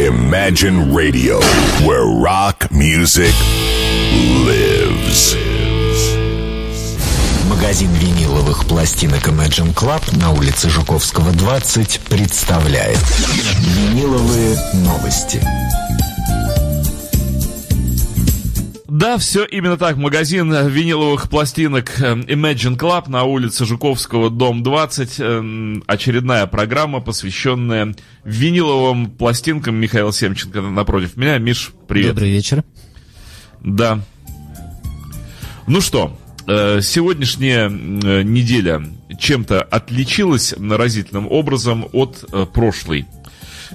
Imagine Radio, where rock music lives. Магазин виниловых пластинок Imagine Club на улице Жуковского, 20 представляет Виниловые новости. Да, все именно так. Магазин виниловых пластинок э, Imagine Club на улице Жуковского, дом 20. Э, очередная программа, посвященная виниловым пластинкам. Михаил Семченко напротив меня. Миш, привет. Добрый вечер. Да. Ну что, э, сегодняшняя неделя чем-то отличилась разительным образом от прошлой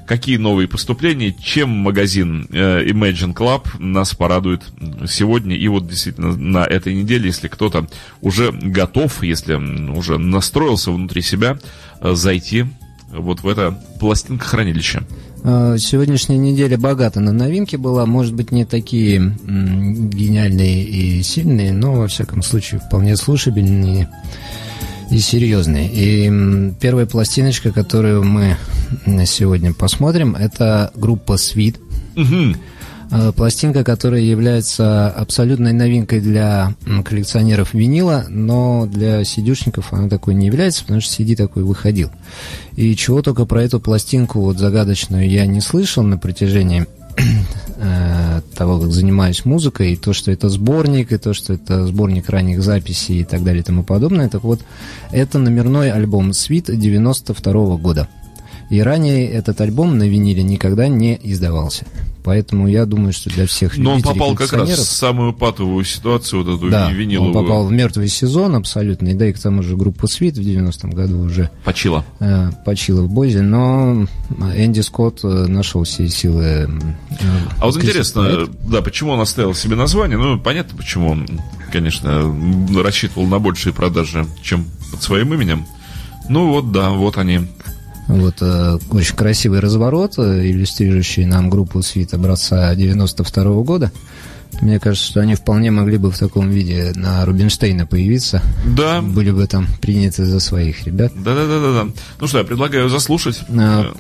какие новые поступления, чем магазин э, Imagine Club нас порадует сегодня и вот действительно на этой неделе, если кто-то уже готов, если уже настроился внутри себя, э, зайти вот в это пластинкохранилище. Э, сегодняшняя неделя богата на новинки была, может быть, не такие гениальные и сильные, но, во всяком случае, вполне слушабельные и серьезный. И первая пластиночка, которую мы сегодня посмотрим, это группа Sweet. Угу. Пластинка, которая является абсолютной новинкой для коллекционеров винила, но для сидюшников она такой не является, потому что CD такой выходил. И чего только про эту пластинку вот загадочную я не слышал на протяжении э, того, как занимаюсь музыкой, и то, что это сборник, и то, что это сборник ранних записей и так далее и тому подобное. Так вот, это номерной альбом «Свит» 92 -го года. И ранее этот альбом на виниле никогда не издавался. Поэтому я думаю, что для всех Но он попал как раз в самую патовую ситуацию, вот эту да, виниловую. он попал в мертвый сезон абсолютно, и да и к тому же группа Свит в 90-м году уже... Почила. Э, почила в Бозе, но Энди Скотт э, нашел все силы... Э, а вот интересно, проект. да, почему он оставил себе название? Ну, понятно, почему он, конечно, рассчитывал на большие продажи, чем под своим именем. Ну вот, да, вот они вот э, очень красивый разворот, э, иллюстрирующий нам группу свит образца 92 -го года. Мне кажется, что они вполне могли бы в таком виде на Рубинштейна появиться. Да. Были бы там приняты за своих ребят. Да-да-да-да. Ну что, я предлагаю заслушать. А,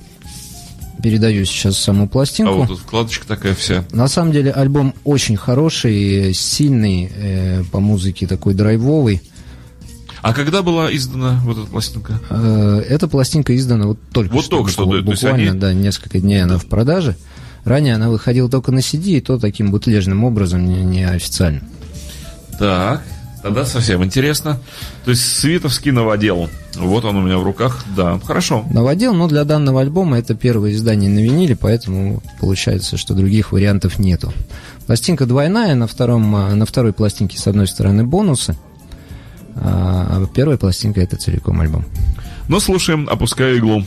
передаю сейчас саму пластинку. А вот тут вкладочка такая вся. На самом деле альбом очень хороший, сильный, э, по музыке такой драйвовый. А когда была издана вот эта пластинка? Э, эта пластинка издана вот только вот что. только что, буквально, да, они... да, несколько дней она в продаже. Ранее она выходила только на CD, и то таким бутлежным образом, не, не официально. Так, тогда совсем интересно. То есть Световский новодел. Вот он у меня в руках. Да, хорошо. Новодел, но для данного альбома это первое издание на виниле, поэтому получается, что других вариантов нету. Пластинка двойная, на, втором, на второй пластинке с одной стороны бонусы, а первая пластинка это целиком альбом. Ну, слушаем, опускаю иглу.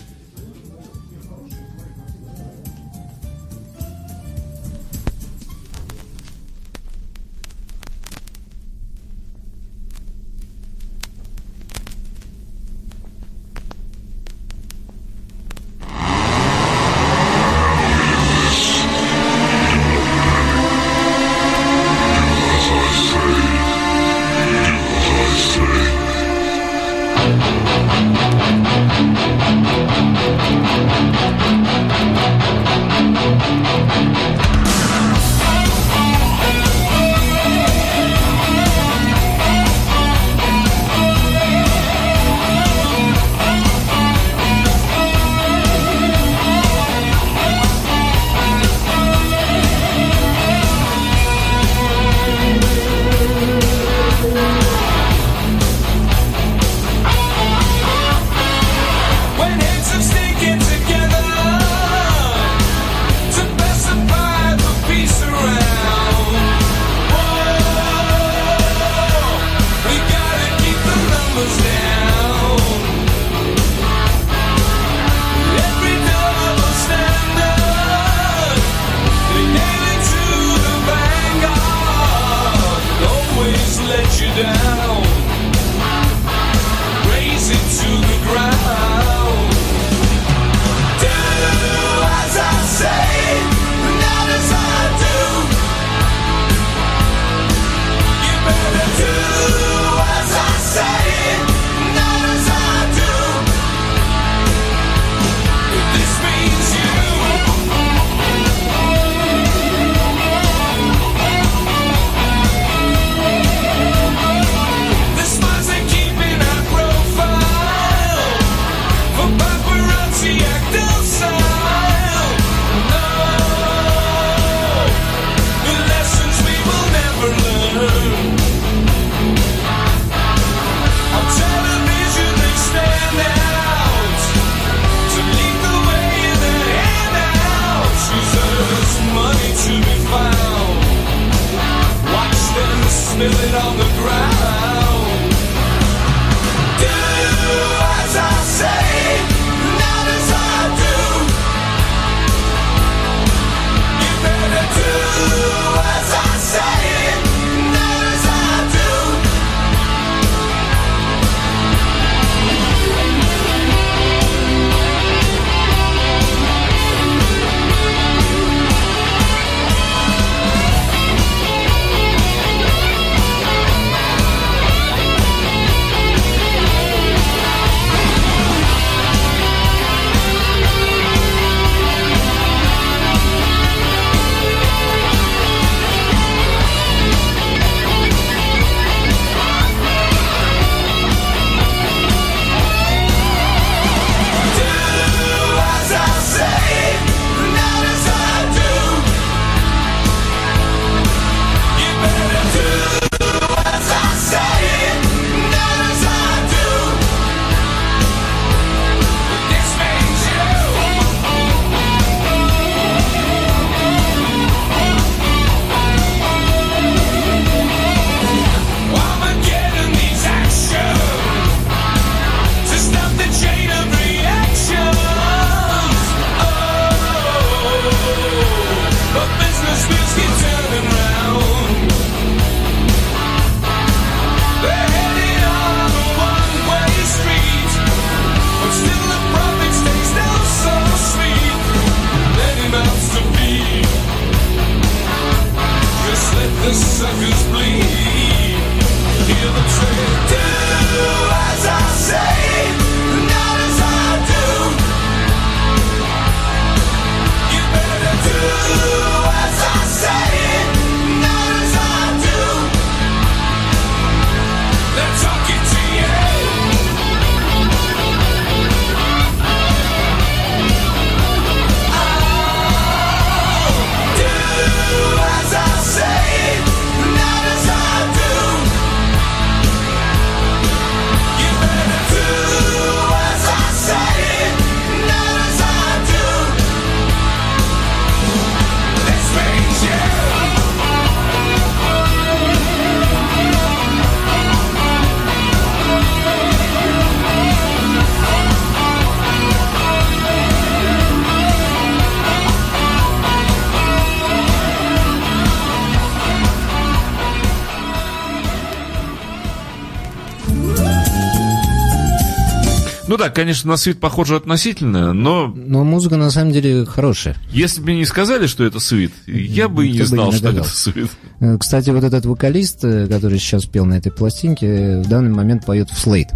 Да, конечно, на свит похоже относительно, но Но музыка на самом деле хорошая. если бы мне не сказали, что это свит, я бы и не знал, не что это свит. Э, Кстати, вот этот вокалист, э, который сейчас пел на этой пластинке, э, в данный момент поет в Слейд.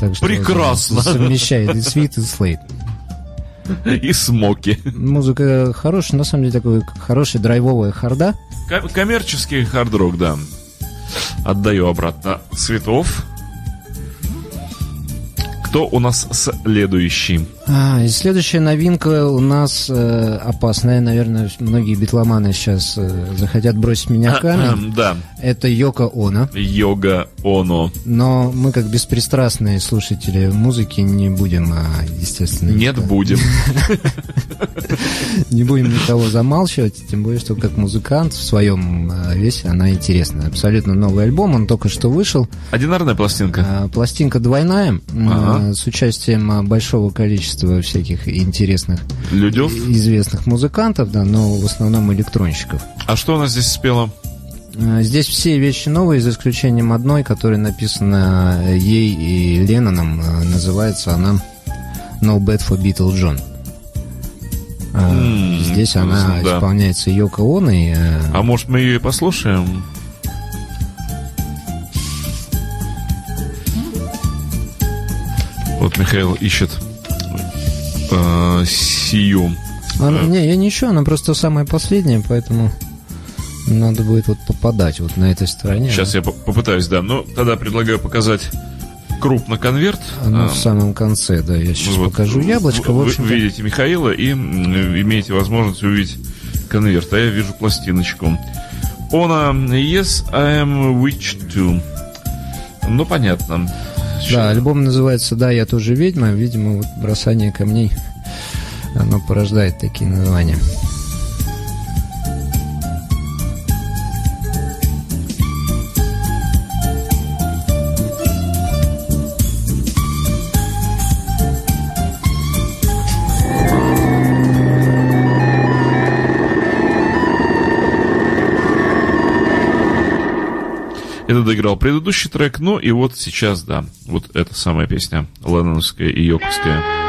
Так что Прекрасно. Совмещает и свит, и слейд. И смоки. Музыка хорошая, на самом деле такой хорошая драйвовая харда. Ко- Коммерческий хард-рок, да. Отдаю обратно цветов. Кто у нас следующий? А, и следующая новинка у нас э, опасная, наверное, многие битломаны сейчас э, захотят бросить меня камень. Да, Это Йоко Оно. Йога Оно. Но мы, как беспристрастные слушатели музыки, не будем, а, естественно... Нет, никого- будем. Не будем никого замалчивать, тем более, что как музыкант в своем а, весе она интересна. Абсолютно новый альбом, он только что вышел. Одинарная пластинка. А, Пластинка двойная. С участием а, большого количества всяких интересных, Людев. известных музыкантов, да, но в основном электронщиков. А что у нас здесь спела? А, Здесь все вещи новые, за исключением одной, которая написана э, ей и Ленноном. Называется она No Bad for Beatle John. М, Здесь она да. исполняется Йоко Оно, и, э, А может мы ее и послушаем? Вот Михаил ищет э, сию. Она- не, я ничего, она просто самая последняя, поэтому надо будет вот попадать вот на этой стороне. Сейчас я по- попытаюсь, да. Ну, тогда предлагаю показать крупно конверт. Оно А, в самом конце, да, я сейчас вот покажу яблочко. вы- В Вы общем видите Михаила и имеете возможность увидеть конверт, а я вижу пластиночку. Она Yes, I am witch too. Ну, понятно. Да, альбом называется «Да, я тоже ведьма». Видимо, вот бросание камней, оно порождает такие названия. Это доиграл предыдущий трек, ну и вот сейчас, да, вот эта самая песня, Ленноновская и Йоковская.